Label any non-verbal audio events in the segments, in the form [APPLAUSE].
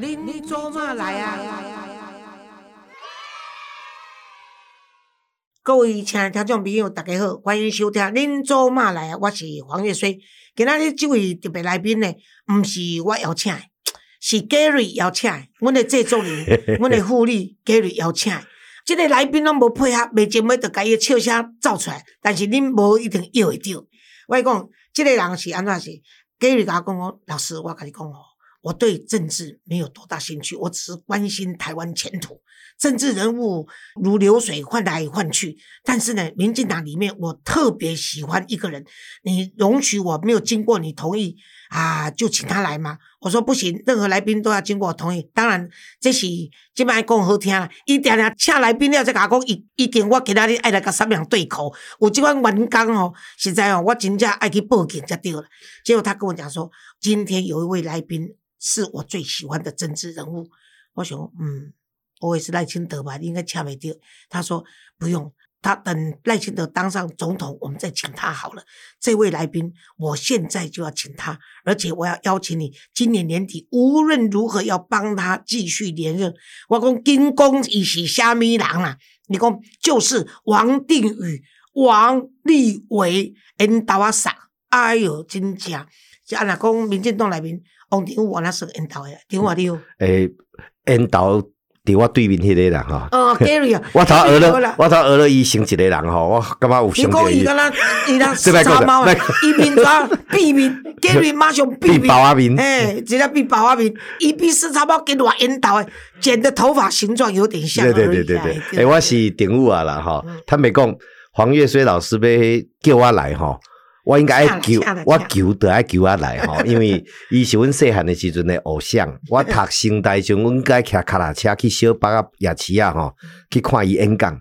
恁做嘛来啊？各位亲爱的听众朋友，大家好，欢迎收听《恁做嘛来啊》，我是黄月水。今仔日这位特别来宾呢，毋是我邀请的，是 Gary 邀请的。阮的制作人，[LAUGHS] 阮的副理 Gary 邀请的。即个来宾拢无配合，袂前尾就家己笑声走出来，但是恁无一定摇会着。我讲，即个人是安怎是？Gary 甲我讲哦，老师，我甲你讲哦。我对政治没有多大兴趣，我只是关心台湾前途。政治人物如流水，换来换去。但是呢，民进党里面，我特别喜欢一个人。你容许我没有经过你同意啊，就请他来吗？我说不行，任何来宾都要经过我同意。当然，这是今摆讲好听啦。一定定请来宾了，再甲我讲，已已经我其他日爱来甲三两对口。有这款员工哦，实在哦，我真正爱去报警才对了。结果他跟我讲说，今天有一位来宾。是我最喜欢的政治人物。我想，嗯，我也是赖清德吧，应该掐没掉。他说不用，他等赖清德当上总统，我们再请他好了。这位来宾，我现在就要请他，而且我要邀请你，今年年底无论如何要帮他继续连任。我讲金公一是虾米狼啊？你讲就是王定宇、王立伟、N 达瓦萨，哎呦，真正，就按那讲民进党来宾。王定武那是引导的，听话你哦。诶，引导伫我对面迄个人哈。哦，[LAUGHS] Gary 啊，我头学了，我头学了伊成一个人吼，我感觉有相对。你讲伊敢若伊当沙 [LAUGHS] 猫啊？伊面抓避面，Gary 马上 [LAUGHS] 避面。包面。诶，直接比包阿面，伊比四叉猫更乱引导诶，剪的头发形状有点像。对对对对对。诶，我是定武啊啦哈，他没讲黄月水老师被叫我来哈。我应该爱求，我求得爱求啊来吼，[LAUGHS] 因为伊是阮细汉的时阵的偶像。我读新大时，阮该骑卡拉车去小北啊夜市啊吼，去看伊演讲，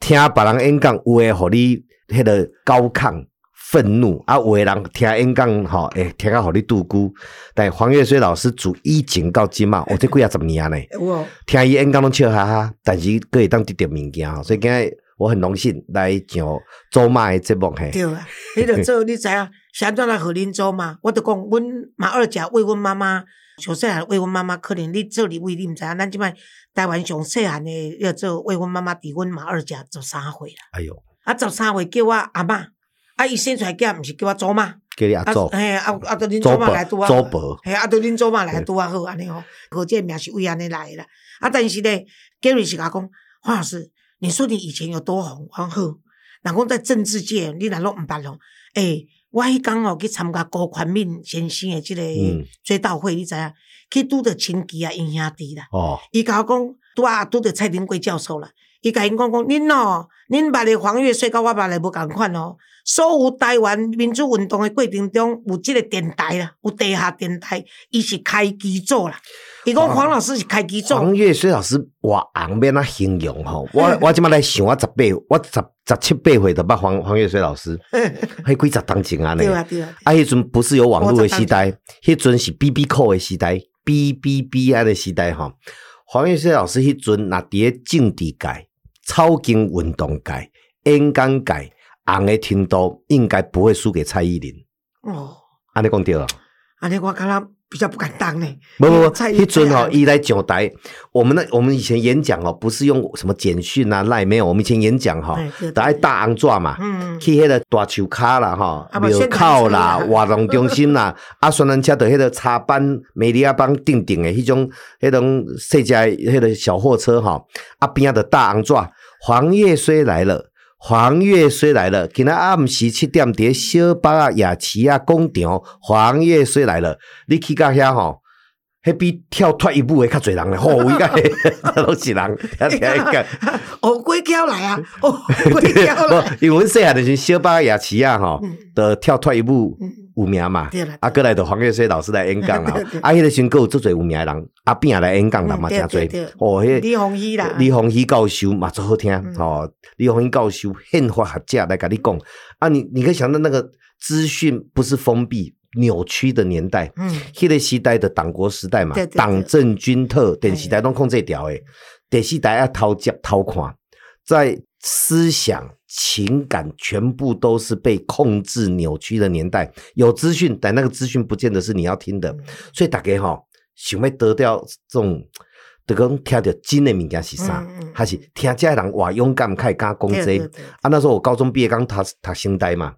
听别人演讲，有诶，互你迄个高亢愤怒啊；有诶人听演讲吼，诶，听啊，互你度孤。但黄月水老师自以前到今嘛，我这几啊十年呢，[LAUGHS] 听伊演讲拢笑哈哈，但是可以当得点物件吼，所以今日。我很荣幸来上祖妈的节目嘿。对啊，迄个做你知影，[LAUGHS] 安怎来和恁做嘛？我就讲，阮马二甲为阮妈妈，上细汉为阮妈妈，可能你做你为你毋知影，咱即摆台湾上细汉的要做为阮妈妈，伫阮马二甲十三岁啦。哎哟，啊十三岁叫我阿嬷，啊伊生出来囝毋是叫我祖妈？叫你阿祖。嘿，阿阿到恁祖妈来拄啊？祖伯。嘿，阿到恁祖妈来拄啊好安尼吼，可见名是为安尼来啦。啊，但是咧，Gary 是甲讲，黄老师。你说你以前有多红？然后，然后在政治界，你哪拢唔捌咯？诶，我迄天哦去参加高宽敏先生的这个追悼会，你知影？去拄着亲戚啊，因兄弟啦。哦。伊甲我讲，拄啊拄着蔡廷贵教授啦。伊甲因讲讲，恁哦，恁捌的黄月水甲我捌的无共款哦。所有台湾民主运动的过程中，有即个电台啦，有地下电台，伊是开机做啦。伊讲黄老师是开基做。黄月水老师，我昂免那形容吼，我 [LAUGHS] 我即马来想，我十八，我十十七八岁就捌黄黄月水老师，[LAUGHS] 迄几十当前啊对啊对啊。啊，迄阵不是有网络的时代，迄阵是 B B 扣的时代，B B B I 的时代吼。黄月水老师迄阵那伫政治界、草根运动界、演讲界。红的程度应该不会输给蔡依林。哦，安尼讲对了。安尼我感觉比较不敢当呢。不不不，迄阵哦，伊来上台，我们那我们以前演讲哦，不是用什么简讯啊、赖没有，我们以前演讲哈，都爱大昂抓嘛，去迄个大树卡啦、哈庙口啦、活动中心啦，[LAUGHS] 啊，宣传车的迄个插班、美利亚邦定定的迄种、迄种细只迄个小货车哈，啊边的大昂抓，黄叶虽来了。黄月水来了，今仔暗时七点伫小巴啊夜市啊广场，黄月水来了，你去到遐吼，迄比跳脱一步的较侪人咧，好应该都是人，[LAUGHS] 哦，鬼叫来啊，[LAUGHS] 哦，鬼叫来，[LAUGHS] 因为细汉就是小巴夜市啊吼，的跳脱一步。有名嘛？啊，过来的黄月水老师来演讲啦。[LAUGHS] 啊，迄个时够做侪有名的人，阿扁来演讲啦嘛，真侪。哦，迄李鸿禧啦，李鸿禧教授嘛，最好听。哦，李鸿禧教授宪法学者来跟你讲。啊，你你可以想到那个资讯不是封闭、扭曲的年代。嗯，迄个时代的党国时代嘛，党政军特电视台拢控制条诶，电视台要偷接偷看，在思想。情感全部都是被控制扭曲的年代，有资讯，但那个资讯不见得是你要听的。所以大家哈，想要得到这种，得讲听到真的物件是啥，还是听这人话勇敢，开敢讲这啊？那时候我高中毕业刚读读新呆嘛，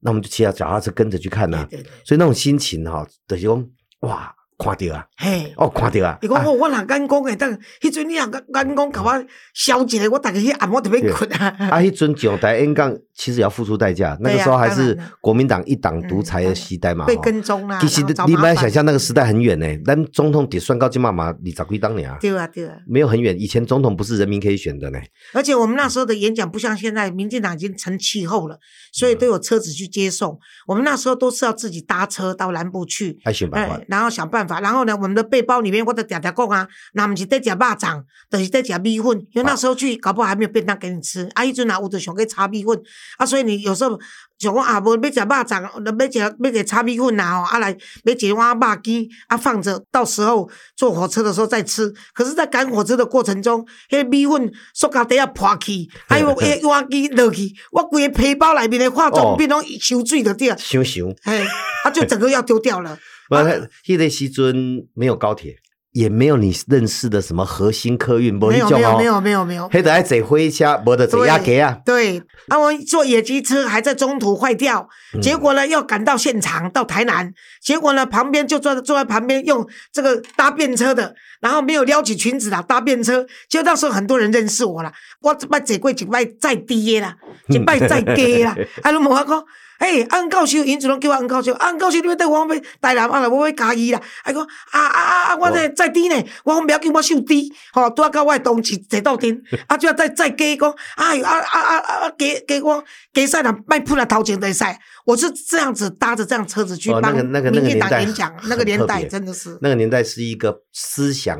那我们就骑着脚踏车跟着去看呐，所以那种心情哈，就是讲哇。看到啊，嘿，哦，看到啊。伊讲我我若敢讲诶，等迄阵你若敢敢讲，甲我消一个，我逐个迄暗我特别困啊。啊，迄阵上台演讲，其实要付出代价。那个时候还是国民党一党独裁的时代嘛，被跟踪啦。其实你不要想象那个时代很远呢，咱总统得算高金妈妈，你咋归当年啊？对啊，对啊，没有很远。以前总统不是人民可以选的呢。而且我们那时候的演讲不像现在，民进党已经成气候了，所以都有车子去接送。我们那时候都是要自己搭车到南部去，想办法，然后想办法，然后呢，我们的。背包里面我都常常讲啊，那不是在吃肉粽，就是在吃米粉，因为那时候去搞不好还没有便当给你吃，啊，迄阵啊有就想去炒米粉，啊，所以你有时候像我啊，无要食肉粽，要吃要吃炒米粉啊，吼，啊来要一碗肉羹，啊放着，到时候坐火车的时候再吃。可是，在赶火车的过程中，迄米粉塑胶袋啊破去，还有迄碗羹落去，我规个皮包内面的化妆品拢收水了掉，收收，嘿，啊就整个要丢掉了。[LAUGHS] 不，迄个时阵没有高铁，也没有你认识的什么核心客运，没有没有没有没有没有，还得坐火车，没得坐亚车啊。对，啊，我坐野鸡车还在中途坏掉，结果呢要赶到现场到台南，结果呢旁边就坐坐在旁边用这个搭便车的，然后没有撩起裙子啦，搭便车，就那时候很多人认识我了，我拜坐过一拜再低啦，一拜再低啦，[LAUGHS] 啊，拢无法讲。哎，安教授，因就拢叫我安教授，安教授，你要带我要台南啊？我要嘉义啦。还讲啊啊啊啊！我这再低呢，我讲不要紧，我收低，吼，拄啊到我诶同事坐到顶，[LAUGHS] 啊，就要再再加讲，哎啊啊啊啊！加加我加赛啦，卖铺了头前的赛，我是这样子搭着这样车子去帮民进党演讲，那个年代真的是，那个年代是一个思想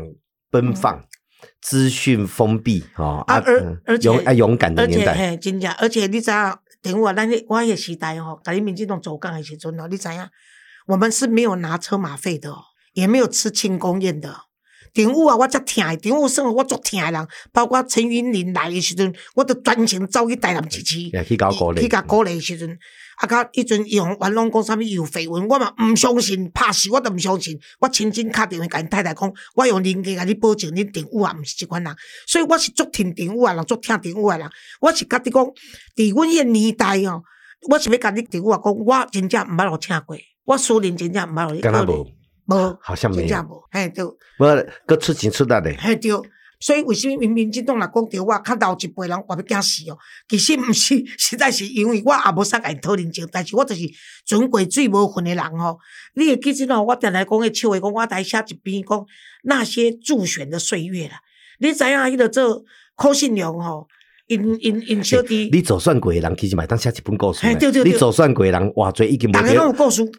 奔放、资讯封闭，哈啊，而而且啊勇敢的年代，嘿，真正，而且你知道。等我，咱我迄个时代吼，甲你民进党走港的时阵哦，你知影？我们是没有拿车马费的，也没有吃庆功宴的。顶午啊，我才听，顶午生活我足听的人，包括陈云林来的时阵，我都专程走去台南市区，去搞鼓励，去搞鼓励的时阵。啊！甲迄阵用元拢讲啥物有绯闻，我嘛毋相信，拍死我都毋相信。我亲亲敲电话甲因太太讲，我用人格甲你保证，恁订屋也毋是即款人。所以我是足听订屋啊人，足听订屋啊人。我是甲你讲，伫阮迄年代哦，我是要甲你订屋啊讲，我真正毋捌互请过，我私人真正毋捌有。敢若无？无，好像没有。嘿，对。无，搁出钱出力的。嘿，对。所以为什么明明即种来讲着我较老一辈人我要惊死哦？其实毋是，[LAUGHS] 实在是因为我也无啥甲因讨人情，但是我就是纯过水无份的人吼。你会记阵哦，我定来讲个笑话，讲我来写一篇讲那些助选的岁月啦。你知影迄个做柯信良吼，因因因小弟，你做算过的人，其实嘛当写一本故事。你做算过的人，话侪已经无。大家拢有故事。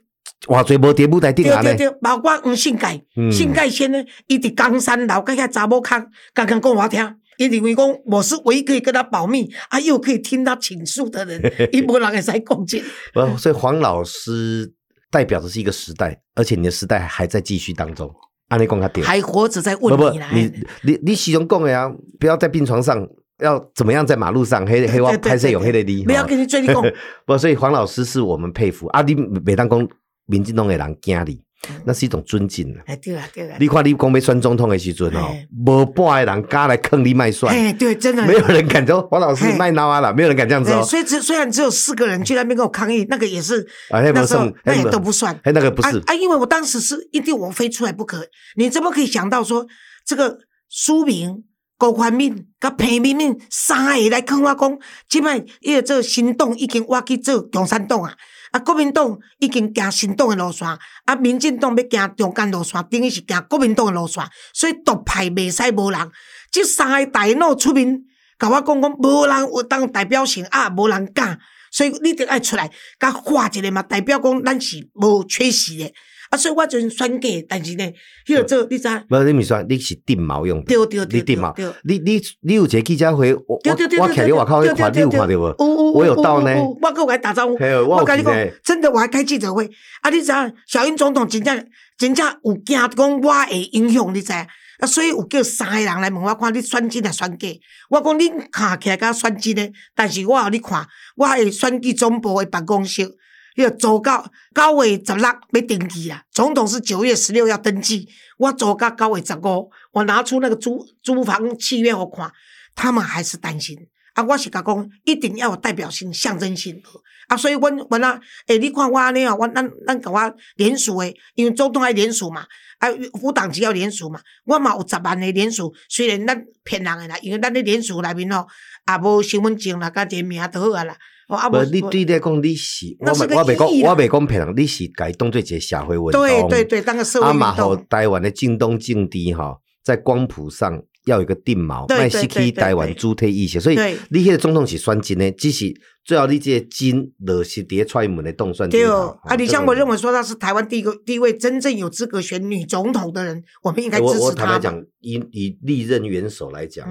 话侪无伫舞台顶啊对对对，包括黄信介，信介先呢，伊伫江山楼，甲遐查某坑，刚刚讲我听，伊认为讲我是唯一可以跟他保密，啊，又可以听他倾诉的人，[LAUGHS] 伊无人会使共进。不，所以黄老师代表的是一个时代，而且你的时代还在继续当中。安尼讲他对，还活着在问你来。你你你始终讲的啊，不要在病床上，要怎么样在马路上黑黑我拍摄有黑的你，不要跟你追你讲。[LAUGHS] 不，所以黄老师是我们佩服啊，你每当讲。民进党的人惊你，那是一种尊敬哎，对啊，对啊。你看，你讲要选总统的时阵哦，无半个人敢来坑你卖算。哎，对，真的。没有人敢说黄老师卖孬啊了，没有人敢这样子哦。所以，只虽然只有四个人去那边跟我抗议，那个也是，那时候那也都不算。哎，那个不是啊，因为我当时是一定我飞出来不可。你怎么可以想到说，这个苏明、高宽敏、甲裴明敏三个来坑我讲，即摆伊个做行动已经我去做共产党啊。啊，国民党已经行新党的路线，啊，民进党要行中间路线，等于是行国民党的路线，所以独派袂使无人。即三个大脑出面，甲我讲讲，无人有当代表性，啊，无人敢，所以你得爱出来，甲画一个嘛，代表讲咱是无缺席的。啊，所以我阵选假，但是呢，迄个做你知？无你咪选，你是定毛用的。对对对，你定毛。你你你有一个记者会，我我我徛伫外口，你看你有看到无？我有到呢。我跟我打招呼，我跟你讲，真的，我还开记者会。啊，你知？小英总统真正真正有惊讲我会影响，你知？啊，所以有叫三个人来问我看，你选真还选假？我讲你看起来甲选真的，但是我互你看，我会选举总部的办公室。要做到九月十六要登记啦，总统是九月十六要登记，我做到九月十五，我拿出那个租租房契约我看，他们还是担心。啊，我是甲讲，一定要有代表性、象征性。啊，所以阮阮啊，诶，你看我安尼啊，我咱咱甲我联署诶，因为总统爱联署嘛，啊，副党只要联署嘛，我嘛有十万诶联署，虽然咱骗人诶啦，因为咱咧联署内面吼，也无身份证啦，甲个名都好啊啦。啊，无你对咧讲，你是我未我未讲，我未讲骗人，你是该当做一个社会运动。对对对，当个社会运动。啊嘛，互台湾的正东正地吼，在光谱上。要有一个定锚，卖失去台湾主体意识，所以你迄个总统是选真的，只是最后你这个金落是伫踹门的动算。对哦，啊，李湘我认为说他是台湾第一个第一位真正有资格选女总统的人，我们应该支持他。我我坦白讲，以以历任元首来讲，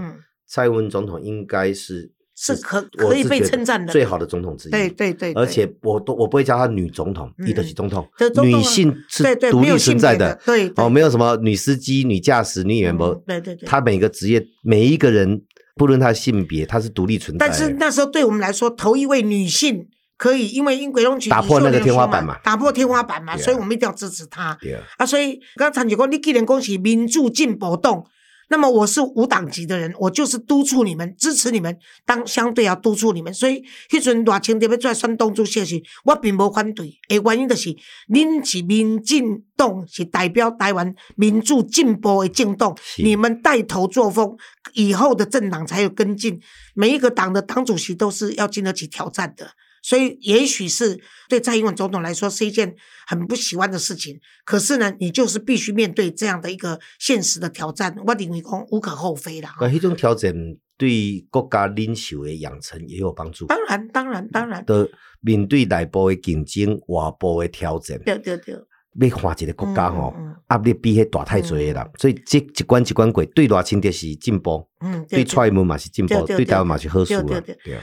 蔡英文总统应该是。是可可以被称赞的最好的总统之一，对对对，而且我都我不会叫她女总统，伊德是总统，女性是独立存在的，对哦，没有什么女司机、女驾驶、女演员，对对对，她每个职业每一个人，不论她性别，她是独立存在。但是那时候对我们来说，头一位女性可以，因为英国龙局打破那个天花板嘛，打破天花板嘛，所以我们一定要支持她。啊，所以刚才你讲，你既然恭喜民主进步动。那么我是无党籍的人，我就是督促你们、支持你们，当相对要督促你们。所以迄阵大清特别出来选党主席时，我并无反对。诶，原因就是，恁是民进党，是代表台湾民主进步的政党，你们带头作风，以后的政党才有跟进。每一个党的党主席都是要经得起挑战的。所以，也许是对蔡英文总统来说是一件很不喜欢的事情。可是呢，你就是必须面对这样的一个现实的挑战。我认为讲无可厚非啦。那种挑战对国家领袖的养成也有帮助。当然，当然，当然。的面对内部的竞争、外部的挑战。对对对。要换一个国家吼，压力比迄大太多啦，所以即一关一关过，对赖清德是进步，对蔡英文嘛是进步，对台湾嘛是好事啊。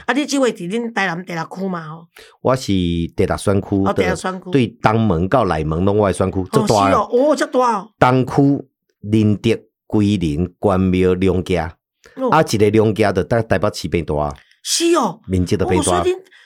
啊，你即位伫恁台南第六区嘛吼？我是第六选区的，对东门到内门拢我选区，这大哦，哦，这大哦。东区林德、桂林、关庙两家，啊，一个两家的台台北市变大，是哦，面积都变大。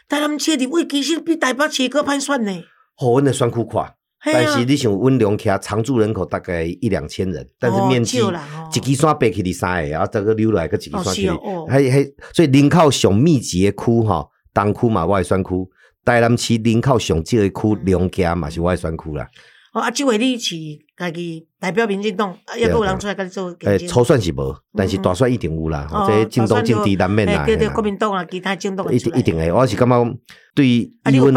台南市的位其实比台北市搁歹选呢。好，阮诶选区快。但是你想温良徛常住人口大概一两千人，但是面积一支山背起你三个，然后这个溜来个一支山去，还还所以人口上密集的区哈，东区嘛外选区，台南市人口上少的区良家嘛是外选区啦。哦，啊，即位你是家己代表民进党，也有人出来跟你做。诶，初选是无，但是大选一定有啦。这进东进地难免啦。对对，国民党啊，其他进东一定一定诶，我是感觉对伊温。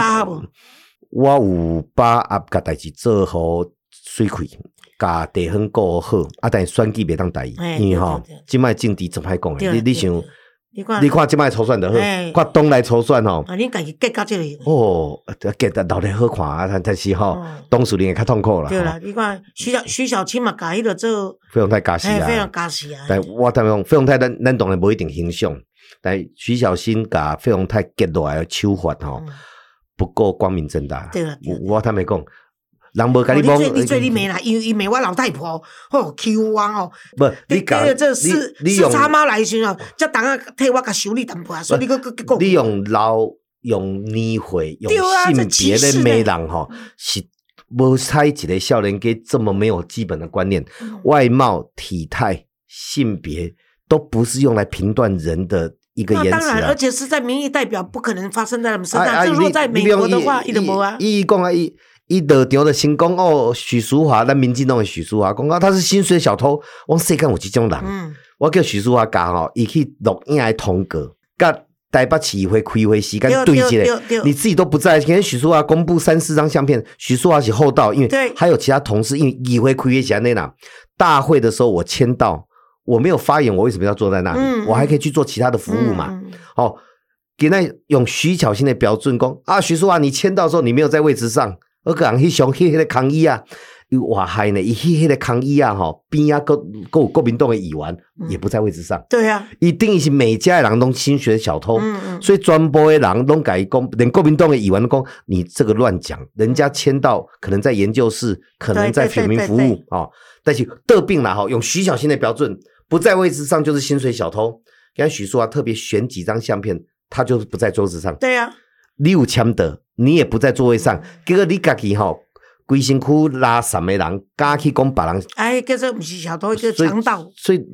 我有把阿甲代志做好水开，甲地方过好，啊，但选举袂当代，因为吼，即摆政治真歹讲诶？你你想，你看即摆抽选的好，看东来抽选吼。啊，你家己结到即个。哦，结得老得好看啊，但但是吼，当事人会较痛苦啦。对啦，你看徐小徐小青嘛，甲迄个做费用太加死啊，非常加死啊。但我坦白讲，费用太咱咱当然无一定形象，但徐小新甲费用太结落来手法吼。不够光明正大。对了，我他没讲，人无跟你讲，你最你没啦，因为因为我老太婆哦，Q 王哦，不，你讲这四四叉猫来时哦，下替我甲修理淡薄啊，所以你个个讲，你用老用年会用性别的美人哈，是无猜一个少年给这么没有基本的观念，外貌、体态、性别都不是用来评断人的。一个言辞啊，而且是在民意代表，不可能发生在他们身上。如果在美国的话，一点无啊。伊讲啊，伊伊得场的新讲哦，许淑华，咱民进党的许淑华讲啊，他是薪水小偷。我世间有这种人，我叫许淑华讲吼，伊去录音来通过，甲台北市会开会时间对接，你自己都不在。今天许淑华公布三四张相片，许淑华是后到，因为还有其他同事，因为议会开会前那哪大会的时候我签到。我没有发言，我为什么要坐在那里？我还可以去做其他的服务嘛？哦，给那用徐巧芯的标准讲啊，徐淑华，你签到时候你没有在位置上，我讲去上黑黑的抗议啊，又哇嗨呢，一黑黑的抗议啊，哈，边啊国国国民党的议员也不在位置上，对啊，一定是每家的人都心血小偷，所以专播的人都改讲，连国民党的议员都讲，你这个乱讲，人家签到可能在研究室，可能在选民服务啊，但是得病了哈，用徐小新的标准。不在位置上就是薪水小偷。刚才许淑华特别选几张相片，他就是不在桌子上。对呀，你有签的，你也不在座位上，结果你家己吼，规身躯拉三个人，敢去讲别人，哎，叫做不是小偷，叫强盗。所以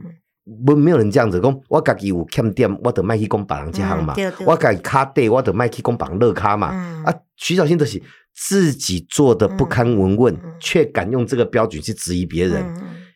不没有人这样子讲，我家己有欠点，我得卖去讲别人这行嘛。我家己卡底，我得卖去讲别人乐卡嘛。啊，徐小新就是自己做的不堪闻问，却敢用这个标准去质疑别人。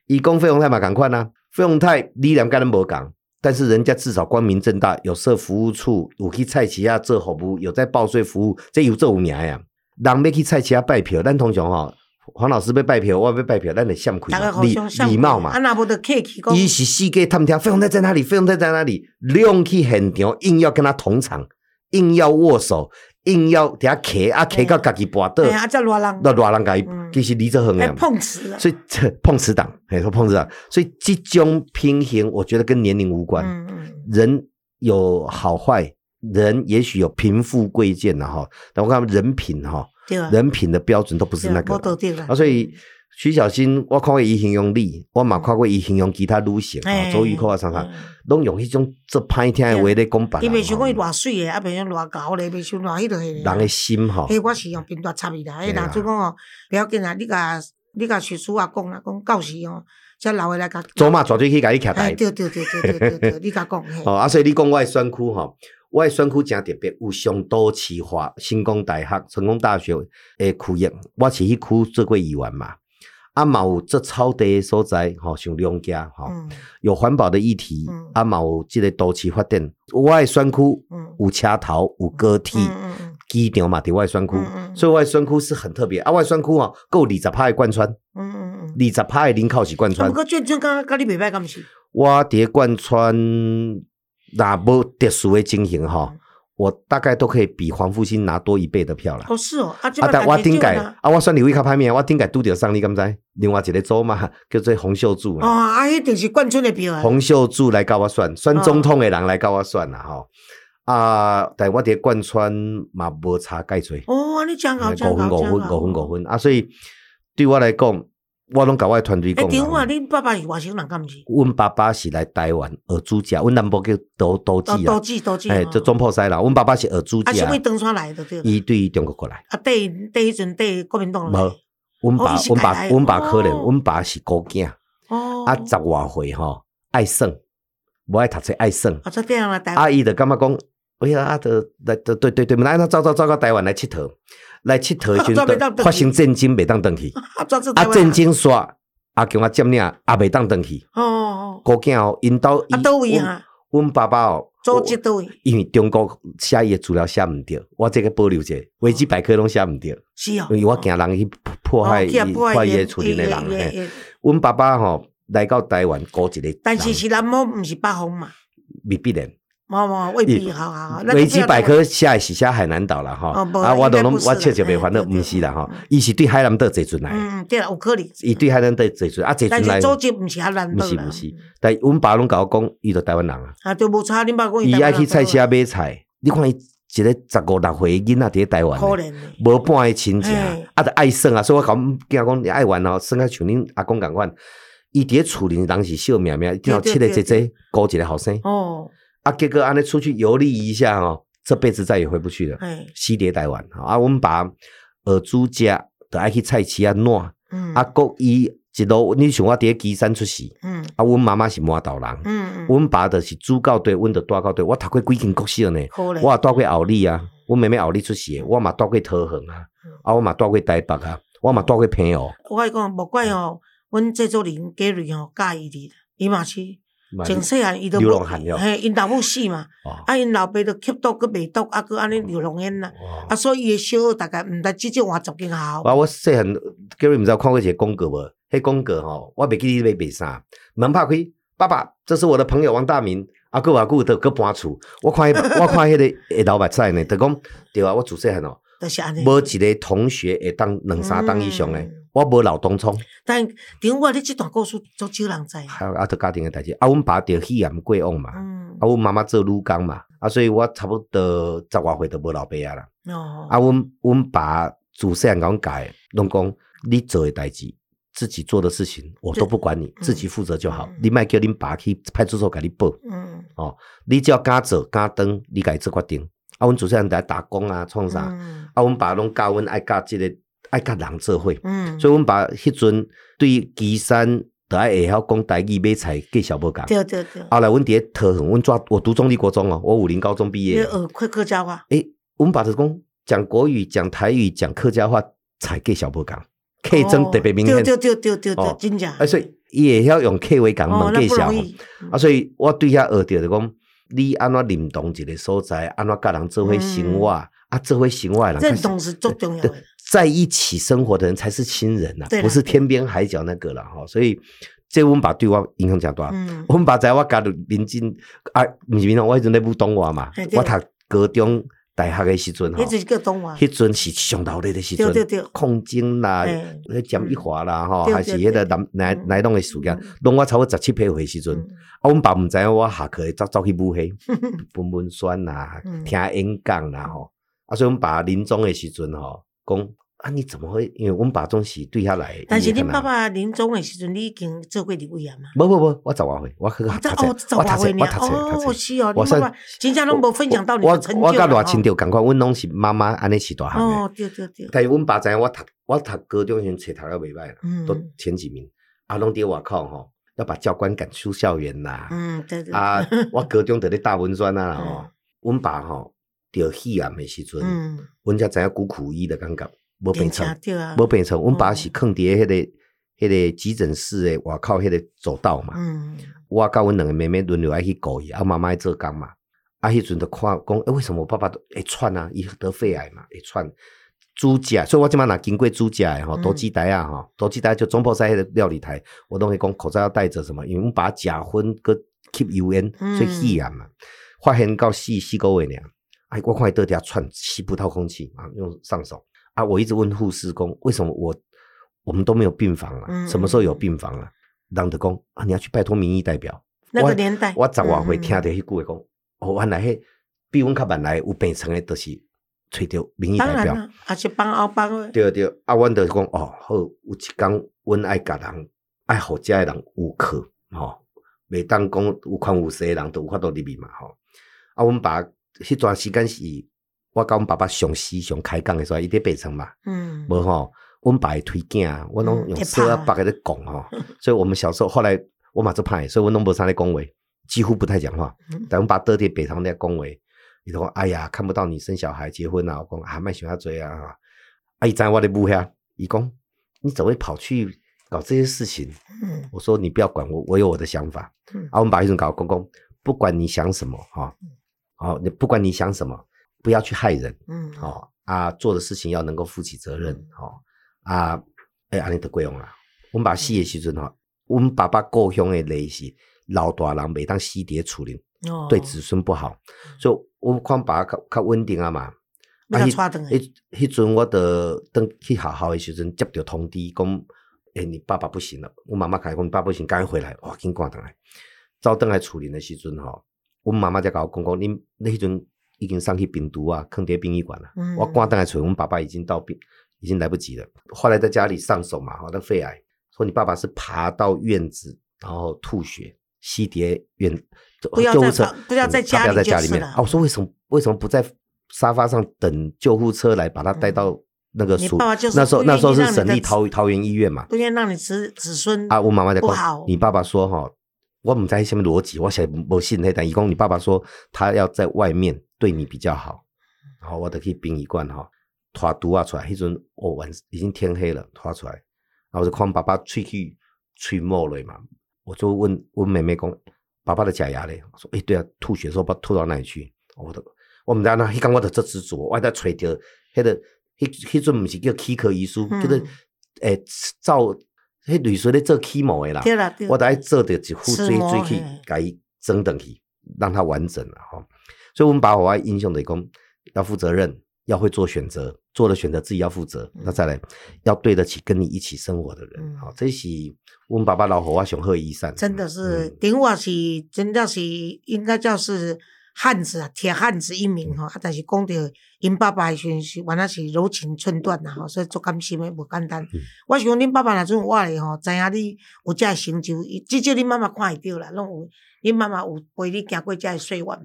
以公费用太嘛，赶快呐，费鸿泰力量跟人无讲。但是人家至少光明正大，有设服务处，有去菜市啊做服务，有在报税服务，这有做五年呀。人要去菜市啊拜票，咱通常吼，黄老师要拜票，我要拜票，咱得相亏礼礼貌嘛。啊，那不得客气讲。伊是世界探听，费用在在哪里？费用在在哪里？用去现场，硬要跟他同场，硬要握手。硬要底下磕啊磕到家己跋倒，啊，这乱人，那乱人家其实离这很远，碰瓷，所以这 [LAUGHS] 碰瓷党，哎，说碰瓷党，所以这种平衡，我觉得跟年龄无关。嗯嗯，人有好坏，人也许有贫富贵贱的哈，但我看人品哈，人品的标准都不是那个，啊，所以。徐小新，我看过伊形容你，我嘛看过伊形容其他女性，周玉蔻啊，常常拢用迄种做歹听的话咧讲白。伊袂想讲伊偌水诶，啊，袂想偌高咧，袂想偌迄落个。人诶心吼。迄我是用频段插伊啦，迄人就讲哦，不要紧啊，你甲你甲徐叔啊讲啦，讲到时哦，才留下来甲。做嘛绝对去甲伊徛台。对对对对对对对，你甲讲。[LAUGHS] 哦，啊，所以你讲我诶选区吼，我诶选区真特别，有上多市化、新工大学、成功大学诶区域，我是迄区做过议员嘛。阿有这超地所在，吼，像两家，吼，有环保的议题。啊嘛有即个都市发展，外选区有车头，有高铁，机场嘛，伫外选区，所以外选区是很特别。啊，外选区哦，够二十趴的贯穿，嗯嗯嗯，二十趴的领口是贯穿。不过你袂歹，敢是？我伫贯穿，若无特殊的情形吼。我大概都可以比黄复兴拿多一倍的票了。哦，是哦，啊，但我顶改啊，我算你位卡牌面，我顶改拄着上你敢知？另外一个州嘛，[LAUGHS] 叫做洪秀柱嘛。哦，啊，迄定是冠军的票啊。洪秀柱来教我算，算总统的人来教我算啦，吼。啊，但我伫贯穿嘛无差介多。哦，你讲好，五分五分五分五分啊，所以对我来讲。我拢甲我团队讲。电话，恁爸爸是外省人，敢毋是？阮爸爸是来台湾学主家，阮南部叫多多记啊。多记多记。哎，就中破西啦。阮爸爸是学主家。啊，是为登山来的对。伊对中国过来。啊，对对，迄阵对国民党。无，阮爸阮爸阮爸可能，阮爸是高囝。哦。啊，十外岁吼，爱耍，无爱读册，爱耍。啊，这样啦，阿姨就感觉讲，哎呀，啊，得来，对对对对，来，他走走走到台湾来佚佗，来佚佗时阵 [LAUGHS] 发生战争，袂当登去。[LAUGHS] 啊，战争煞。啊，叫我接领，也袂当登去。哦，高囝哦，因兜啊，倒位啊。阮爸爸哦，组织倒位。因为中国写伊诶资料写毋着，我这个保留者，维基百科拢写毋着。是哦。因为我惊人去破坏伊破坏伊处理诶人嘿。阮爸爸吼来到台湾过一个。但是是南某毋是北方嘛？未必然。冇冇未必，好好好。维基百科写是写海南岛啦，哈。啊，我都拢我确实袂烦恼，毋是啦，哈。伊是对海南岛坐船来。嗯，对啦，有可能。伊对海南岛坐船，啊，坐船来。但是组织毋是海南岛毋是毋是，但阮爸拢甲我讲，伊就台湾人啊。啊，就无差，恁爸讲伊爱去菜市啊买菜，你看伊一个十五六岁囡仔伫台湾，无半个亲情，啊，着爱耍啊，所以我讲惊讲你爱玩哦，耍啊像恁阿公共款。伊伫厝里人是笑命命，一定要七个姐姐，高一个后生。哦。啊，结果安尼出去游历一下哦，这辈子再也回不去了。哎，西蝶台湾啊，我们把耳珠家的爱去菜市啊暖。嗯，啊，国伊一路，你想我伫基山出世。嗯，啊，阮妈妈是满岛人。嗯嗯，阮爸的是主教队，阮的大教队。我读过几间国小呢？我也带过奥利啊，我妹妹奥利出世，我嘛带过桃园啊，啊，我嘛带过台北啊，我嘛带过平哦。我讲，莫怪哦，阮制作人 Gary 哦介意你，伊嘛是。从细汉伊都无，嘿，因老母死嘛，啊，因老爸都吸毒佮卖毒，啊，佮安尼流浪烟啦，啊，所以伊诶小学大概毋得只只换十间校。啊，我细汉，Gary 毋知有看过一个广告无？迄广告吼，我袂记你买卖啥，门拍开，爸爸，这是我的朋友王大明，啊，佮阿姑都佮搬厝，我看，我看迄个诶老白菜呢，就讲对啊，我自细汉哦，无一个同学会当两三当以上诶。我无老东冲，但顶我你这段故事足少人知。还有阿特家庭的代志，啊，阮爸着肺炎过往嘛，啊，阮妈妈做女工嘛，啊，所以我差不多十外岁都无老爸啊啦。哦，啊，阮阮爸祖先讲改，拢讲你做的代志，自己做的事情，我都不管你，自己负责就好。你莫叫恁爸去派出所给你报。嗯，哦，你只要敢做敢当，你家己做决定。啊，阮自细汉在打工啊，创啥？嗯啊，阮爸拢教阮爱教即、个爱甲人做伙，嗯，所以阮爸迄阵对于岐山都爱会晓讲台语买菜计小无共。对对对，后来阮伫咧特横，阮抓我读中立国中哦，我五林高中毕业。你学客客家话，诶，阮爸就讲讲国语、讲台语、讲客家话，菜计小无共，客争特别明显。哦对对对对对哦对，真正。啊，所以伊会晓用客话讲哦，问计小那不容。易。啊，所以我对遐学着就讲，你安怎认同一个所在，安怎甲人做伙生活，啊，做伙生活的人，认同是最重要的。在一起生活的人才是亲人呐、对啦不是天边海角那个了哈。所以这阮爸对我影响诚大。嗯，阮爸在我家的邻近啊，毋是闽南，我迄阵咧武东话嘛我读高中、大学的时阵吼迄，阵是上头咧的时阵，对对对。控精啦嘿，迄蒋一华啦吼，还是迄个南南嗯。南东的事件嗯，拢我差不多十七八岁的时阵。嗯。啊，阮爸毋知影我下课会走走去舞迄 [LAUGHS] 分文宣啦嗯，听演讲啦吼。啊，所以阮爸临终的时阵吼，讲啊，你怎么会？因为阮爸总是对遐来。但是恁爸爸临终的时阵，你已经做过立委啊嘛？无无无，我十外岁，我去读我读册，我读册，哦，读册。是哦，我爸爸真正拢无分享到你成就我甲偌亲着共款，阮拢是妈妈安尼饲大汉的。哦，对对对，但是阮爸知影我读我读高中时阵册读了袂歹都前几名。啊，拢伫外口吼，要把教官赶出校园啦。嗯，对对，啊，我高中伫咧大文专啊 [LAUGHS] 吼嗯，阮爸吼着肺癌的时阵，嗯，阮才知影苦苦伊的感觉，无病真床无病床。阮爸是嗯囥伫迄个迄个急诊室诶外口迄个走道嘛。嗯，我甲阮两个妹妹轮流爱去顾伊，啊妈妈爱做工嘛。啊，迄阵就看讲，诶、为什么我爸爸都会喘啊？伊得肺癌嘛，会喘。猪脚，所以我即摆若经过猪脚诶吼，嗯多基台啊吼，多基台就中破赛迄个料理台，我拢会讲口罩要戴着什么，因为阮爸食薰搁吸油烟，嗯所以肺癌嘛。发现到四四个月尔，哎，我看伊倒底下喘，吸不到空气啊，用上手啊，我一直问护士工，为什么我我们都没有病房啊？嗯什么时候有病房啊？人就讲啊，你要去拜托民意代表。那我个年代，我十外岁嗯听到迄句话讲，哦，原来迄比阮较慢来有病床的，都是找着民意代表。当然啦，也是帮后帮的，对对，啊，阮就讲哦，好，有一工阮爱甲人爱互遮的人有课，吼、袂当讲有款有势的人都有法度入去嘛，吼、啊，阮爸迄段时间是我甲阮爸爸上时上开讲的时候，伊伫北城嘛，嗯，无吼，阮爸会推囝，我拢用嗯会怕说啊把个咧讲吼，[LAUGHS] 所以我们小时候后来我嘛做歹，所以我拢无啥咧讲话，几乎不太讲话。嗯但阮爸倒伫病床咧讲话，伊就讲哎呀，看不到你生小孩结婚啊，我讲啊，莫想遐多啊，啊，伊知影我咧舞遐，伊讲你怎么会跑去搞这些事情？嗯我说你不要管我，我有我的想法。嗯啊，我们把迄阵搞公公，不管你想什么哈，好、你不管你想什么，不要去害人。嗯，哦啊，做的事情要能够负起责任嗯哦啊，诶，安尼得过用啦。阮爸死的时阵吼，阮爸爸故乡的类是老大人袂当死伫厝里，哦对子孙不好，所以我看爸较较稳定啊嘛。要啊，迄迄阵我得等去学校的时阵，接到通知讲，诶、你爸爸不行了。我妈妈开讲，你爸爸不行，赶紧回来，哇，紧赶回来。走倒来厝里的时阵吼，阮妈妈才甲我讲讲，恁你迄阵已经送去病毒啊，坑爹殡仪馆了。嗯我赶倒来找阮爸爸已经到病，已经来不及了。后来在家里上手嘛，吼，那肺癌，说你爸爸是爬到院子，然后吐血，吸蝶院救护车房不要在嗯他不要家里在家里面。啊，我说为什么为什么不在沙发上等救护车来把他带到那个你爸爸就是那时候那时候是省立桃桃园医院嘛。不愿让你子子孙啊，我妈妈在讲，你爸爸说哈，我唔知下面逻辑，我想不信那但一共你爸爸说他要在外面对你比较好，然后我得去殡仪馆哈，拖毒啊出来，迄阵哦晚已经天黑了，拖出来，然后我就看爸爸喙去吹沫了嘛，我就问问妹妹讲，爸爸的假牙嘞？我说诶、对啊，吐血的时候不知道吐到哪里去，我都我唔知道那，迄讲我得做执着，我在揣着迄个迄迄阵毋是叫齿科医师，嗯叫做诶照。迄类似咧做起毛的啦，我得爱做着一副齿水水去甲伊整顿去，让它完整了哈。所以，我们把我爱英雄的功，要负责任，要会做选择，做了选择自己要负责。那再来，要对得起跟你一起生活的人，嗯好，这是我们爸爸老虎啊，雄鹤一善，真的是嗯顶我是真的是应该叫是汉子啊，铁汉子一名吼。啊，但是讲到因爸爸的时阵是原来是柔情寸断呐吼，所以足甘心的无简单。嗯我想恁爸爸若种我咧吼，知影你有遮成就，伊至少恁妈妈看会到啦，拢有恁妈妈有陪你行过遮的岁月嘛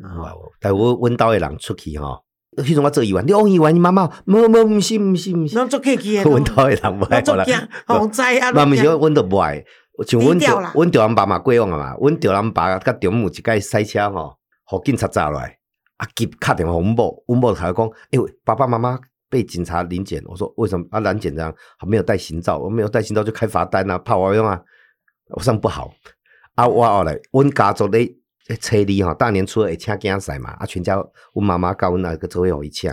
但我阮兜的人出去吼，迄阵我做议员，你王议员，你妈妈，无无，毋是毋是毋是，拢做客气诶，[LAUGHS] [LAUGHS] 阮兜诶人无爱做惊，洪灾啊，嘛毋是，阮都无爱，像阮着阮着人爸嘛过往啊嘛，阮着人爸甲中午一届赛车吼，互警察抓落来，啊，急敲电话阮某，阮某头讲，哎，爸爸妈妈被警察临检，我说为什么啊？拦检这样，没有带行照，我没有带行照就开罚单啊，怕我用啊，我上不好。啊，我后来，阮家族咧初二吼，大年初二会请囝婿嘛，啊，全家，阮妈妈教阮那个周会有一请，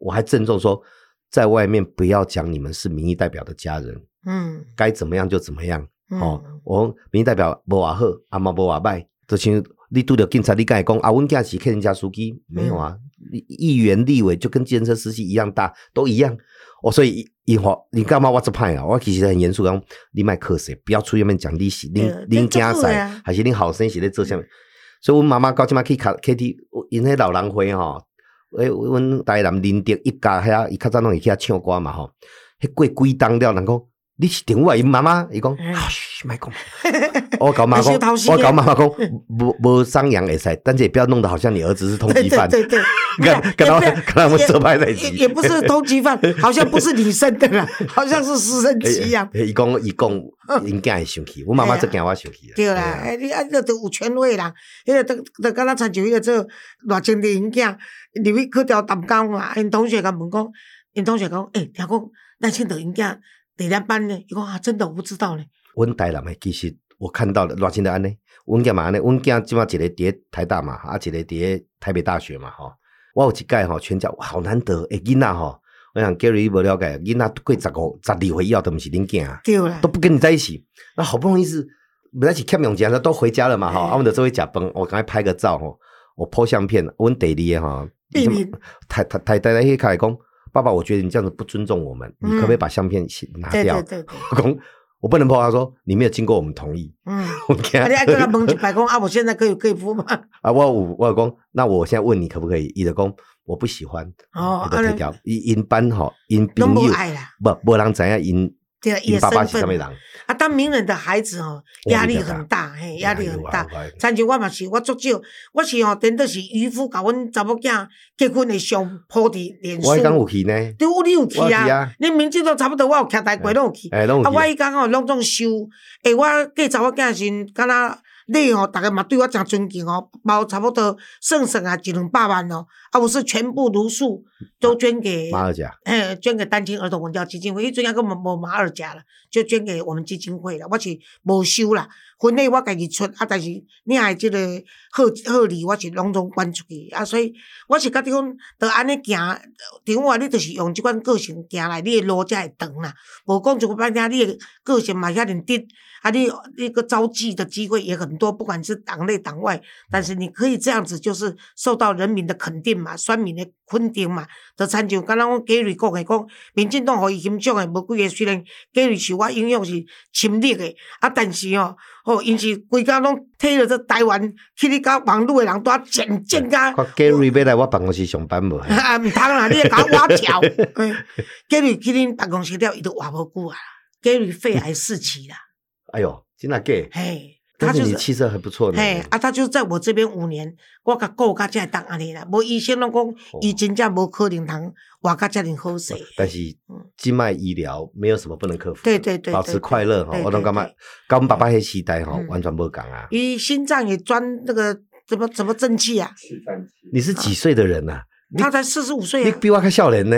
我还郑重说，在外面不要讲你们是民意代表的家人，嗯，该怎么样就怎么样，哦，我民意代表无话好，阿妈无话歹，就像你拄着警察，你敢会讲啊，阮囝是客人家司机，没有啊，议员、立委就跟建设司机一样大，都一样。哦，所以因话，你干嘛我这派啊？我其实很严肃讲，你卖课色，不要出去面讲利息，恁恁囝婿还是你后生是咧做啥物？所以，阮妈妈到即马去卡 K T，因迄老人会吼，诶，阮台南林德一家遐，伊较早拢会去遐唱歌嘛吼，迄过几当了，人讲。你是电话，伊妈妈，伊讲，嘘，莫讲。我搞妈讲，[LAUGHS] 我搞妈妈讲，无无张扬会使，但是也不要弄得好像你儿子是通缉犯。对对对，跟跟他跟他们做派在一起。也不是通缉犯，[LAUGHS] 好像不是你生的啦，好像是私生子一样。伊讲伊讲，应该会生气。我妈妈最惊我生气。对啦，哎，你啊，这都有权威啦。迄个都都跟他参照迄个做偌精的影囝，入去去调淡江嘛。因同学甲问讲，因同学讲，诶，听讲咱青岛影囝。哪两班呢？伊讲啊，真的我不知道呢。阮台南诶，其实我看到了，偌真的安尼。阮囝嘛安尼，阮囝即马一个伫台大嘛，啊一个伫台北大学嘛，吼。我有一届吼，全家好难得诶囡仔吼。我想 Gary 无了解，囡仔过十五、十二岁以后都毋是恁囝啊，对啦，都不跟你在一起。那好不容易是本来是欠用钱的，都回家了嘛，哈。啊，我们做位食饭，我赶快拍个照吼，我拍相片。阮第二个哈，太太太太太迄开讲。爸爸，我觉得你这样子不尊重我们，你可不可以把相片拿掉？老公 [LAUGHS] 我不能破，他说你没有经过我们同意。嗯，[LAUGHS] 你爱跟他蒙起 [LAUGHS] 白公啊？我现在可以可以敷吗？啊，我我我公，那我现在问你可不可以？伊的公我不喜欢哦，的贴条因因班吼因朋友不不人知影因。对，也身份啊，当名人的孩子哦，压力很大，嘿，压力很大。参像我嘛是，我足少，我是哦，顶多是渔夫，甲阮查某囝结婚的相铺伫脸书。我讲有去呢，对，你有去啊？你明知都差不多，我有徛台街拢有去。啊，我伊讲哦，拢总收，诶，我嫁查某囝时，敢若。你哦，大家嘛对我真尊敬哦，包差不多算算啊一两百万哦，啊，我是全部如数都捐给马尔甲，哎，捐给单亲儿童文教基金会，伊阵啊根本无马尔甲了，就捐给我们基金会了，我是无收啦。婚礼我家己出，啊，但是你爱即个贺贺礼，我是拢总捐出去，啊，所以我是觉得讲，着安尼行，另外你着是用即款个性行来，你诶路才会长啦。无讲一句歹听，你诶个性嘛遐尔直，啊，你你个招妓的机会也很多，不管是党内党外，但是你可以这样子，就是受到人民的肯定嘛，选民的肯定嘛，着参照刚刚我 Gary 讲诶讲，民进党互伊欣赏诶无几个，虽然 Gary 受我影响是亲历的，啊，但是哦。哦，因是规家拢退了这台湾去你搞网络的人，都要剪剪甲。Gary 要来我办公室上班无？啊，毋通啦，你来搞我跳。[LAUGHS] Gary 去恁办公室了，伊都活无久啊。Gary 肺癌四期啦。哎哟，真啊假？嘿。他就是气色还不错的。嘿，啊，他就是在我这边五年，我甲顾甲才当安尼啦。无医生拢讲，伊真正无可能通活甲遮尔好势。但是静脉医疗没有什么不能克服。对对对，保持快乐哈，我拢感觉跟我们爸爸迄时代哈完全无共啊。伊心脏也装那个怎么怎么正气啊？你是几岁的人呐？他才四十五岁。你比我还少年呢。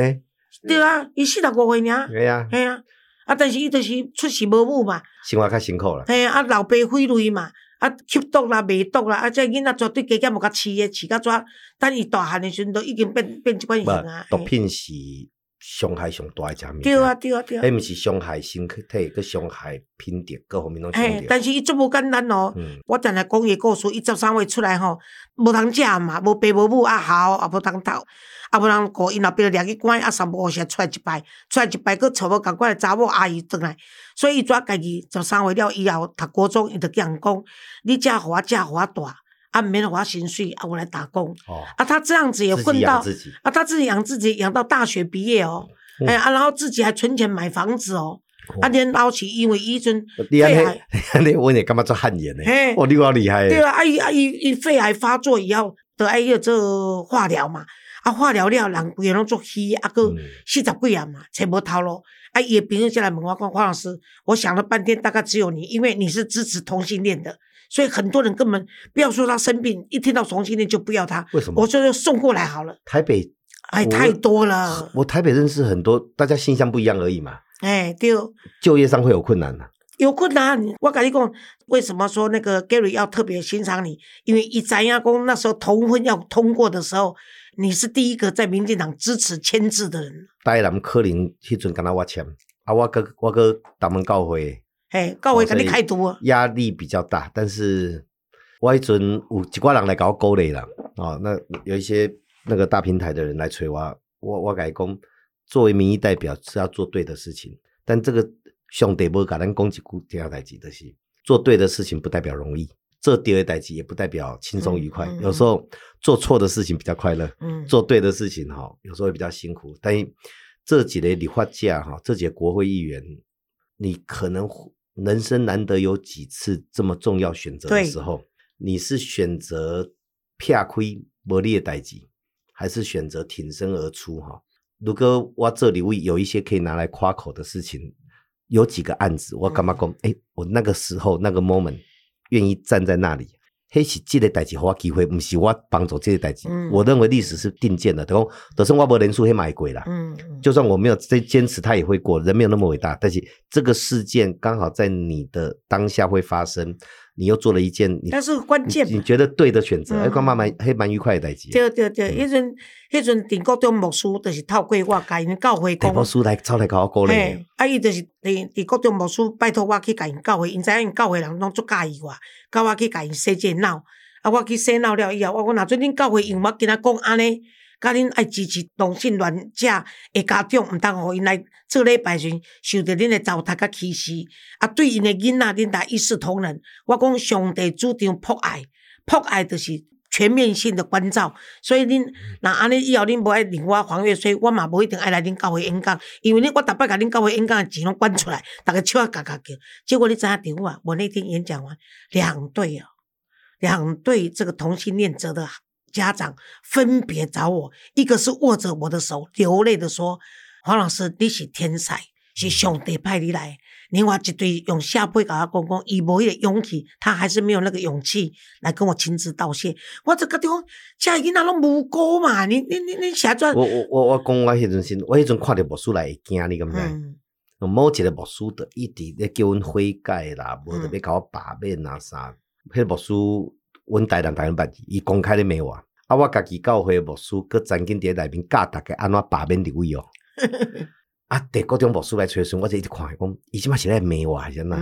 对啊，伊四十五岁尔。对啊，对啊。啊！但是伊就是出世无母嘛，生活较辛苦啦。嘿啊，老爸废类嘛，啊吸毒啦、卖毒啦，啊这囡仔绝对加减无甲饲诶，饲到怎？等伊大汉诶时阵，都已经变变即款型啊。毒品是伤害上大诶一物。对啊，对啊，对啊。迄毋是伤害身体，佮伤害品德各方面拢。嘿，但是伊足无简单哦。我定来讲伊故事，伊十三岁出来吼，无通食嘛，无爸无母啊，孝也无通读。也，无通顾因老爸掠去关，啊，三无时出来一摆，出来一摆，佫找无共款诶查某阿姨转来，所以伊怎家己十三岁了以后读高中，伊就叫人讲，你嫁互我，嫁互我大，啊，免互我薪水，啊，我来打工。哦。啊，他这样子也混到，啊，他自己养自己，养到大学毕业哦，哎啊，然后自己还存钱买房子哦，啊，连老起因为伊阵肺癌，[LAUGHS] 你我你干嘛做汉言呢？哦，你好厉害。对啊，啊伊啊伊伊肺癌发作以后，得爱要做化疗嘛。啊，化疗了，人规个拢做虚，啊，个四十几啊嘛，找无头路。啊，伊朋友下来问我讲，黄老师，我想了半天，大概只有你，因为你是支持同性恋的，所以很多人根本不要说他生病，一听到同性恋就不要他。为什么？我说就送过来好了。台北，哎，太多了。我台北认识很多，大家形象不一样而已嘛。哎，对。就业上会有困难的。有困难，我跟你讲，为什么说那个 Gary 要特别欣赏你？因为一咱亚公那时候同婚要通过的时候。你是第一个在民进党支持签字的人。台南可能迄阵跟他我签，啊，我个我个大门教会，嘿，教会给你开读，压力比较大。但是我迄阵有一挂人来搞鼓励啦，哦，那有一些那个大平台的人来催我，我我改讲，作为民意代表是要做对的事情，但这个兄弟无甲咱讲一句这样代志的是，做对的事情不代表容易。做第二代机也不代表轻松愉快，有时候做错的事情比较快乐，做对的事情哈，有时候会比较辛苦。但这几类理发价哈，这几国会议员，你可能人生难得有几次这么重要选择的时候，你是选择撇亏磨利的代机，还是选择挺身而出哈？如果我这里会有一些可以拿来夸口的事情，有几个案子，我干嘛讲？哎，我那个时候那个 moment。愿意站在那里，黑是这个代志，我机会，毋是我帮助这个代志。我认为历史是定见的，等于德胜瓦博连书黑买鬼啦。嗯，就算我没有再坚持，他也会过。人没有那么伟大，但是这个事件刚好在你的当下会发生。你又做了一件，但是关键。你觉得对的选择，还讲慢慢还蛮愉快的代志。对对对，迄阵迄阵顶国中牧师，就是透过我甲因教会讲。牧师来走来教我鼓励。啊，伊就是伫伫国中牧师拜托我去甲因教会，因知影因教会人拢足介意我，教我去甲因洗这脑。啊，我去洗脑了以后，我讲若准恁教会用我跟他讲安尼。甲恁爱支持同性恋者诶家长，毋通互因来做礼拜时受着恁诶糟蹋甲歧视。啊，对因诶囡仔，恁来一视同仁。我讲上帝主张博爱，博爱就是全面性的关照。所以恁若安尼以后恁无爱另我黄月水，我嘛无一定爱来恁教会演讲，因为恁我逐摆甲恁教会演讲诶钱拢关出来，逐个笑啊嘎嘎叫。结果你知影点啊？我那天演讲完，两对哦，两对这个同性恋者的。家长分别找我，一个是握着我的手，流泪的说：“黄老师，你是天才，是上帝派你来。”另外一对用下背甲他讲讲，伊无迄个勇气，他还是没有那个勇气来跟我亲自道谢。我这个地方，家囡仔拢无辜嘛？你你你你写转？我我我我讲我迄阵时，我迄阵看着牧师来惊你咁样。某一个牧师的一直咧叫阮悔改啦，无特别甲我罢免啊啥。迄个牧师。阮台南台湾捌伊公开咧骂我，啊，我家己教会牧师，佮曾经伫内面教大家安怎罢免立位哦。[LAUGHS] 啊，第各种牧师来催询，我就一直看，讲伊即摆是咧骂我还是哪？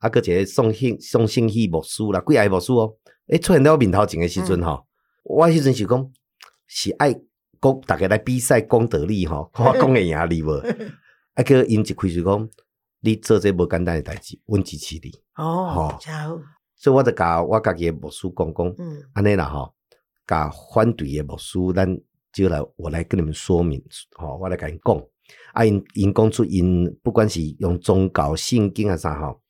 啊，佮一个送信送信息牧师啦，几个牧师哦，诶，出现了面头前诶时阵吼，我迄阵是讲是爱讲大家来比赛讲道理吼，看我讲会赢你无？啊，佮因一开始讲，你做这无简单诶代志，阮支持你。哦，好。所以我就甲我家己诶牧师讲讲，安尼啦吼，甲反对诶牧师，咱就来我来跟你们说明，吼，我来甲因讲，啊因因讲出因不管是用宗教、圣经啊啥吼，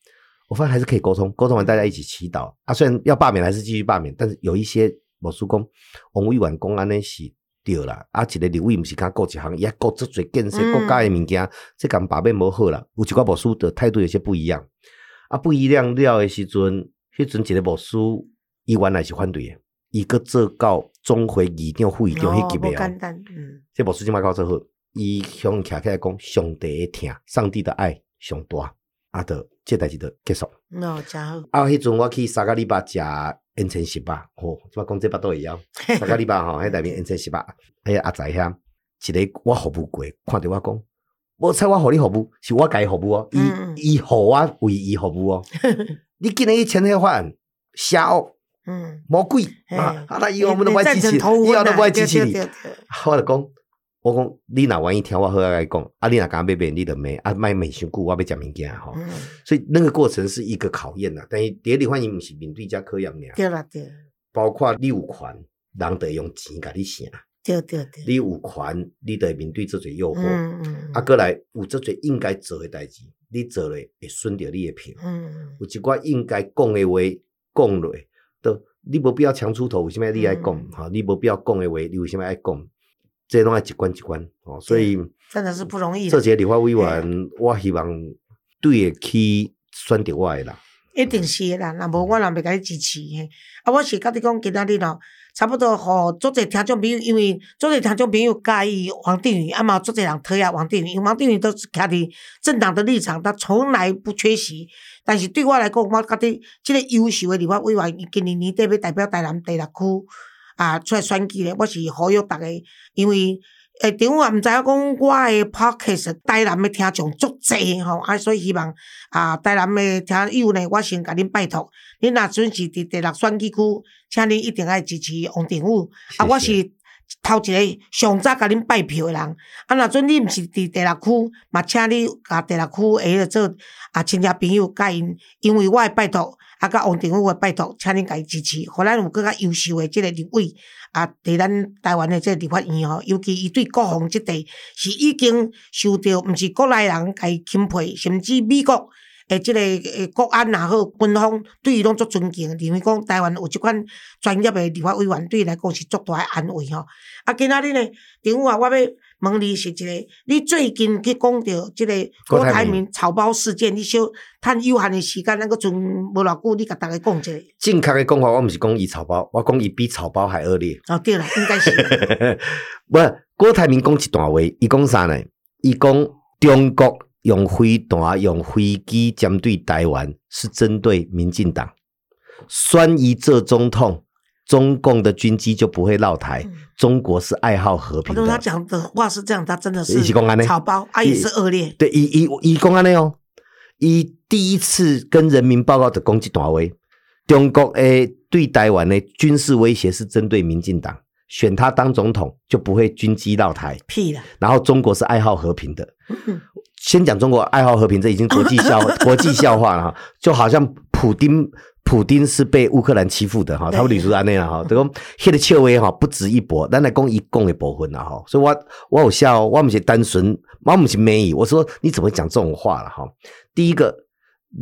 我发现还是可以沟通，沟通完大家一起祈祷。啊，虽然要罢免还是继续罢免，但是有一些牧师讲，王委员讲安尼是对啦，啊一个立委毋是敢顾一项，也顾足侪建设国家诶物件，这敢罢免无好啦。有一寡牧师的态度有些不一样，啊不一样了诶时阵。迄阵一个牧师，伊原来是反对诶，伊个做到总会议长、副议长迄级别啊。嗯，这牧师即摆搞做好，伊向徛起来讲，上帝诶听，上帝的爱上大，啊，得这代志就结束。哦，真好。啊，迄阵我去三个礼拜食烟尘十八，吼，即摆讲这巴都会晓。三个礼拜吼，迄内面烟尘十八，迄阿仔遐，一个我服务过，看着我讲，无采我互你服务，是我家服务哦，伊伊互我为伊服务哦。你今年一千黑饭，瞎哦，嗯，魔鬼啊！啊，那以后我们都不爱支持，以后都不爱支持你。我就讲，我讲，你若愿意听我好来讲，啊，你若敢买买，你就买，啊，卖卖伤久，我要讲物件吼。所以那个过程是一个考验呐。但是第二里欢迎不是面对加科样尔，对啦对。包括你有权，人得用钱甲你写。对对对。你有权，你得面对这些诱惑。嗯嗯。啊，过来有这些应该做的代志。你做咧会顺着你的票，有一寡应该讲的话讲落，都你无必要强出头，为什么你爱讲？哈，你无必要讲的话，你为什么爱讲？这拢爱一关一关哦，所以真的是不容易。这些立法委员，我希望对得起选择我的人。一定是的啦，若无我若袂甲你支持嘿。啊，我是甲你讲，今仔日咯，差不多互足侪听众朋友，因为足侪听众朋友介意黄定宇，啊嘛足侪人讨厌黄定宇，因为王定宇都是徛伫政党的立场，他从来不缺席。但是对我来讲，我觉得即个优秀的立法委员，今年年底要代表台南第六区啊出来选举咧，我是呼吁逐个，因为。诶，顶我毋知影讲我诶 podcast 台南诶听众足济吼，啊，所以希望啊，台南诶听友呢，我先甲恁拜托，恁若准是伫第六选举区，请恁一定爱支持王定武。啊，我是头一个上早甲恁拜票诶人，啊，若准你毋是伫第六区，嘛请你甲第六区诶做啊亲戚朋友甲因，因为我诶拜托。啊，甲王定武诶拜托，请恁家支持，互咱有更较优秀诶即个立委啊，伫咱台湾诶即个立法院吼，尤其伊对国防即块是已经受到毋是国内人家钦佩，甚至美国诶即个诶国安也好，军方对伊拢足尊敬，认为讲台湾有即款专业诶立法委员，对伊来讲是足大诶安慰吼。啊，今仔日呢，定武啊，我要。问你是一个，你最近去讲到即个郭台铭草包事件，你小趁有限诶时间，咱个剩无偌久，你甲大家讲一下。正确诶讲法，我毋是讲伊草包，我讲伊比草包还恶劣。哦，对啦，应该是。[LAUGHS] 不，郭台铭讲一段话，伊讲啥呢？伊讲中国用飞弹、用飞机针对台湾，是针对民进党。选一这总统。中共的军机就不会绕台，中国是爱好和平的。他讲的话是这样，他真的是草包，啊也是恶劣。对，以以以公安的哦，以第一次跟人民报告的攻击段位，中国诶对台湾的军事威胁是针对民进党，选他当总统就不会军机绕台。屁的。然后中国是爱好和平的，先讲中国爱好和平，这已经国际笑 [LAUGHS] 国际笑话了哈，就好像普丁。普丁是被乌克兰欺负的哈，他们李主安那样哈，这个黑的切威哈不值一驳，咱来讲一共的部分了哈，所以我我有笑，我们是单纯，我们是美语，我说你怎么讲这种话了哈？第一个，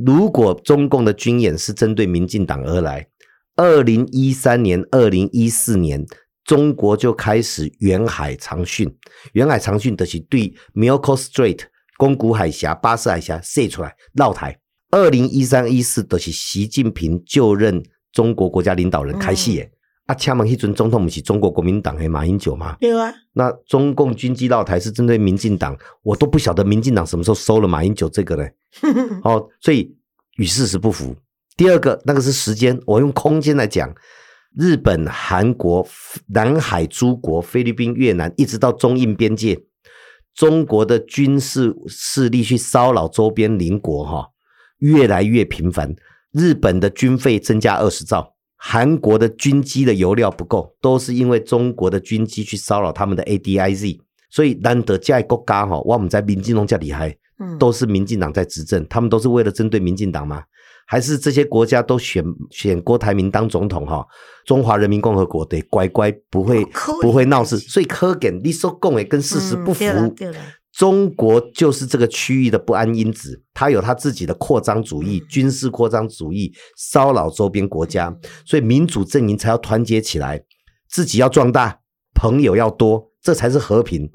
如果中共的军演是针对民进党而来，二零一三年、二零一四年，中国就开始远海长训，远海长训的是对 Milko Strait、宫古海峡、巴士海峡射出来绕台。二零一三一四都是习近平就任中国国家领导人开戏耶，啊，请问迄阵总统不是中国国民党诶马英九吗？对啊。那中共军机绕台是针对民进党，我都不晓得民进党什么时候收了马英九这个呢？[LAUGHS] 哦，所以与事实不符。第二个，那个是时间，我用空间来讲，日本、韩国、南海诸国、菲律宾、越南，一直到中印边界，中国的军事势力去骚扰周边邻国，哈。越来越频繁，日本的军费增加二十兆，韩国的军机的油料不够，都是因为中国的军机去骚扰他们的 ADIZ，所以难得这国家哈，我们在民进党这厉害，嗯，都是民进党在执政，他们都是为了针对民进党吗？还是这些国家都选选郭台铭当总统哈？中华人民共和国得乖乖不会不会闹事，所以科根你说共诶跟事实不符。中国就是这个区域的不安因子，它有它自己的扩张主义、军事扩张主义，骚扰周边国家，所以民主阵营才要团结起来，自己要壮大，朋友要多，这才是和平。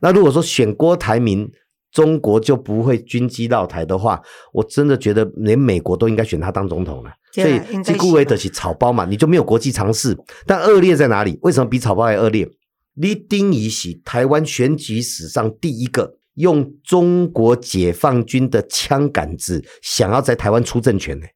那如果说选郭台铭，中国就不会军机绕台的话，我真的觉得连美国都应该选他当总统了。所以这顾维德是草包嘛，你就没有国际常识。但恶劣在哪里？为什么比草包还恶劣？李丁仪是台湾选举史上第一个用中国解放军的枪杆子想要在台湾出政权的。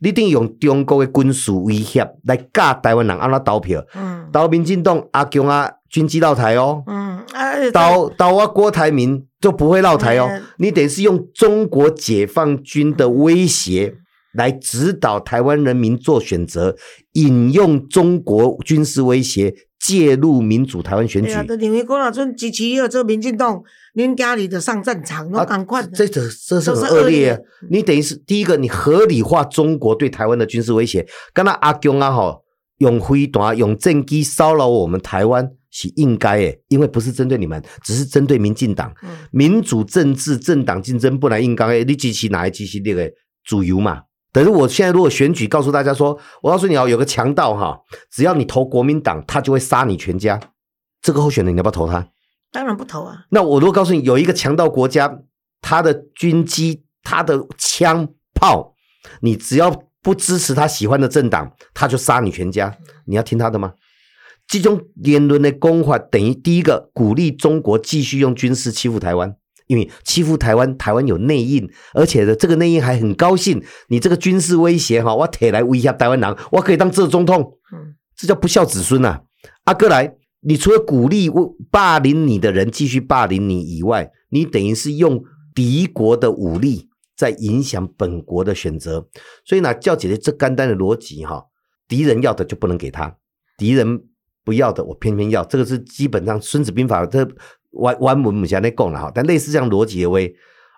你定用中国的军事威胁来教台湾人安怎投票？嗯，投民进党阿强啊，军机绕台哦。嗯，投投啊郭台铭就不会绕台哦。你等于是用中国解放军的威胁来指导台湾人民做选择，引用中国军事威胁。介入民主台湾选举，因为郭老尊支持要做民进党，恁家里的上战场，我赶快。这这这是很恶劣。你等于是第一个，你合理化中国对台湾的军事威胁。刚才阿公啊，哈，用飞弹、用战机骚扰我们台湾是应该诶，因为不是针对你们，只是针对民进党。民主政治政党竞争不能应该诶，你支持哪一支系列的主流嘛？等于我现在如果选举告诉大家说，我告诉你哦，有个强盗哈，只要你投国民党，他就会杀你全家。这个候选人你要不要投他？当然不投啊。那我如果告诉你，有一个强盗国家，他的军机、他的枪炮，你只要不支持他喜欢的政党，他就杀你全家，你要听他的吗？这种言论的公法等于第一个鼓励中国继续用军事欺负台湾，因为欺负台湾，台湾有内应，而且呢这个内应还很高兴，你这个军事威胁哈，我铁来威胁台湾人，我可以当这总统，嗯，这叫不孝子孙呐！阿哥来，你除了鼓励霸凌你的人继续霸凌你以外，你等于是用敌国的武力在影响本国的选择，所以呢，叫姐姐这干单的逻辑哈，敌人要的就不能给他，敌人。不要的，我偏偏要。这个是基本上《孙子兵法》这弯弯文母下那讲了哈。但类似这样逻辑的为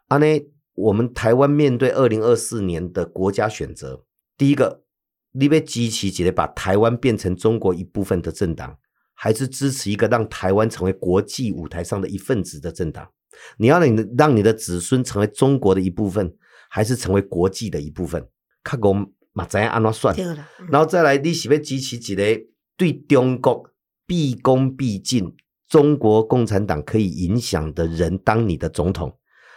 啊呢，我们台湾面对二零二四年的国家选择，第一个，你被激起起来把台湾变成中国一部分的政党，还是支持一个让台湾成为国际舞台上的一份子的政党？你要你让你的子孙成为中国的一部分，还是成为国际的一部分？看我马怎样按怎算？然后再来，你是要支持一个？对中国毕恭毕敬，中国共产党可以影响的人当你的总统，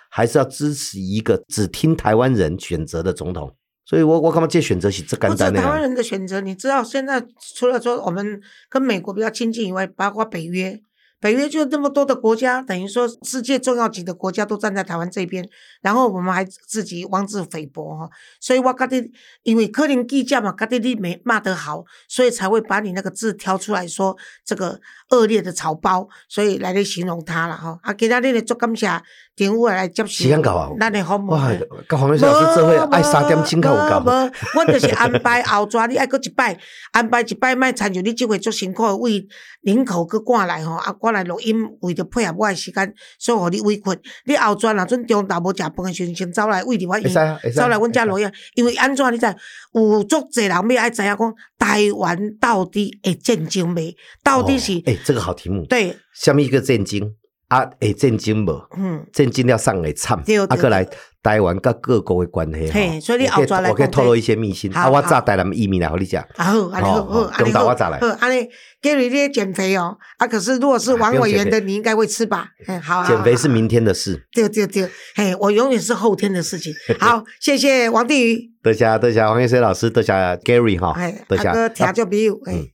还是要支持一个只听台湾人选择的总统？所以，我我干嘛借选择是这干单呢？台湾人的选择，你知道，现在除了说我们跟美国比较亲近以外，包括北约。北约就那么多的国家，等于说世界重要级的国家都站在台湾这边，然后我们还自己妄自菲薄哈，所以我觉得，因为柯林计价嘛，觉得你没骂得好，所以才会把你那个字挑出来说这个恶劣的草包，所以来来形容他了哈。啊，其他你的做感谢，电话来接时间到啊，咱的好唔？哇，跟黄老师做伙爱三点钟够有够？无，我就是安排后抓你爱搁一摆，安排一摆卖参与你这回做辛苦为领口去赶来吼，啊来录音，为着配合我的时间，所以互你委屈。你后转啊阵中昼无食饭的时阵，先走来为着我用，走来阮遮录音。因为安怎你知？有足侪人要爱知影讲，台湾到底会战争未？到底是？诶，这个好题目。对，下面一个战争？啊，会震惊无？嗯，震惊了上会惨。啊，过来台湾甲各国的关系，嘿，所以你后我可以透露一些秘辛。啊，我炸台南移民来和你讲。啊好，安尼好，中岛我炸来。安尼，Gary 你减肥哦。啊，可是如果是王委员的，你应该会吃吧？嗯，好。减肥是明天的事。对对对，嘿，我永远是后天的事情。[LAUGHS] 好，谢谢王定宇。多谢多谢王玉水老师，多谢 Gary 哈。多谢。阿哥听就比有，哎。